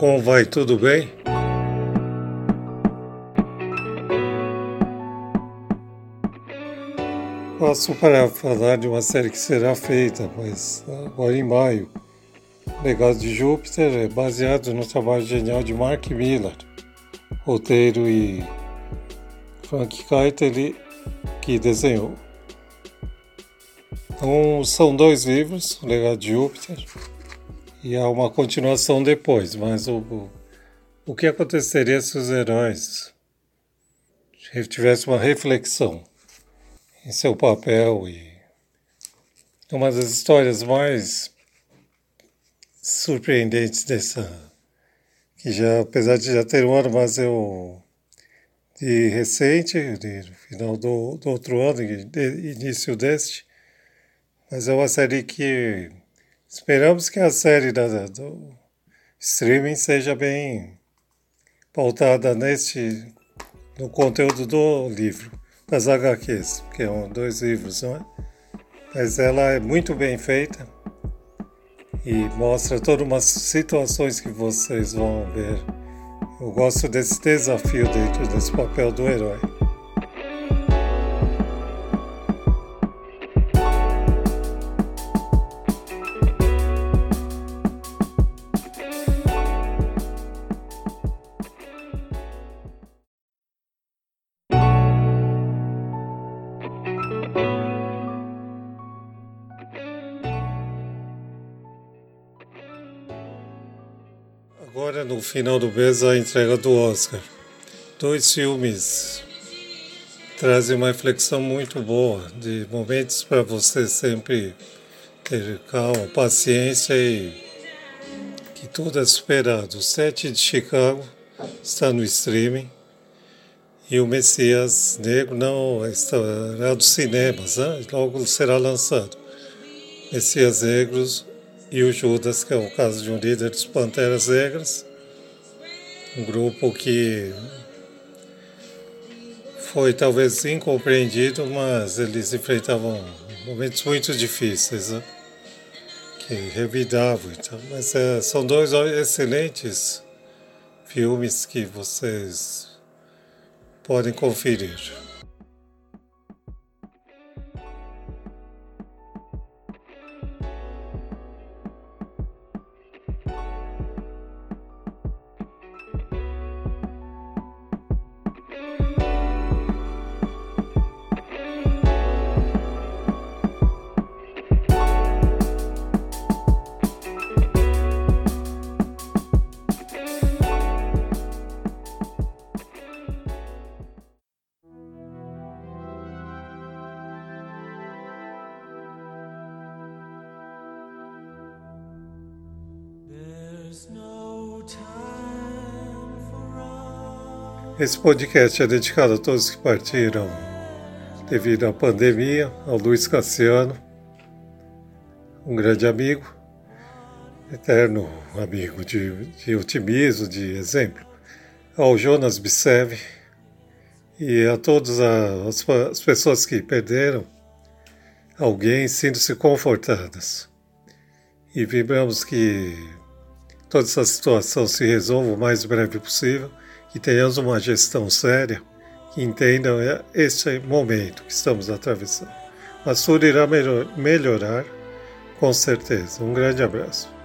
Como vai? Tudo bem? Passo para falar de uma série que será feita, mas agora em maio. Legado de Júpiter é baseado no trabalho genial de Mark Miller, roteiro e Frank Keitel que desenhou. Então, são dois livros, o Legado de Júpiter, e há uma continuação depois, mas o, o que aconteceria se os heróis tivessem uma reflexão em seu papel e uma das histórias mais surpreendentes dessa que já apesar de já ter um ano, mas eu de recente, de final do, do outro ano, de, início deste, mas é uma série que esperamos que a série da, do streaming seja bem pautada neste no conteúdo do livro, das HQs, que são dois livros, não é? Mas ela é muito bem feita e mostra todas umas situações que vocês vão ver. Eu gosto desse desafio dentro desse papel do herói. Agora, no final do mês, a entrega do Oscar. Dois filmes trazem uma reflexão muito boa, de momentos para você sempre ter calma, paciência e que tudo é superado. O Sete de Chicago está no streaming e o Messias Negro não estará dos cinemas, né? logo será lançado. Messias Negros e o Judas, que é o caso de um líder dos Panteras Negras, um grupo que foi talvez incompreendido, mas eles enfrentavam momentos muito difíceis, né? que revidavam. Então. Mas é, são dois excelentes filmes que vocês podem conferir. Esse podcast é dedicado a todos que partiram devido à pandemia, ao Luiz Cassiano, um grande amigo, eterno amigo de, de otimismo, de exemplo, ao Jonas Bisev e a todas as, as pessoas que perderam alguém, sintam-se confortadas. E vibramos que toda essa situação se resolva o mais breve possível que tenhamos uma gestão séria, que entendam este momento que estamos atravessando. Mas tudo irá melhorar, com certeza. Um grande abraço.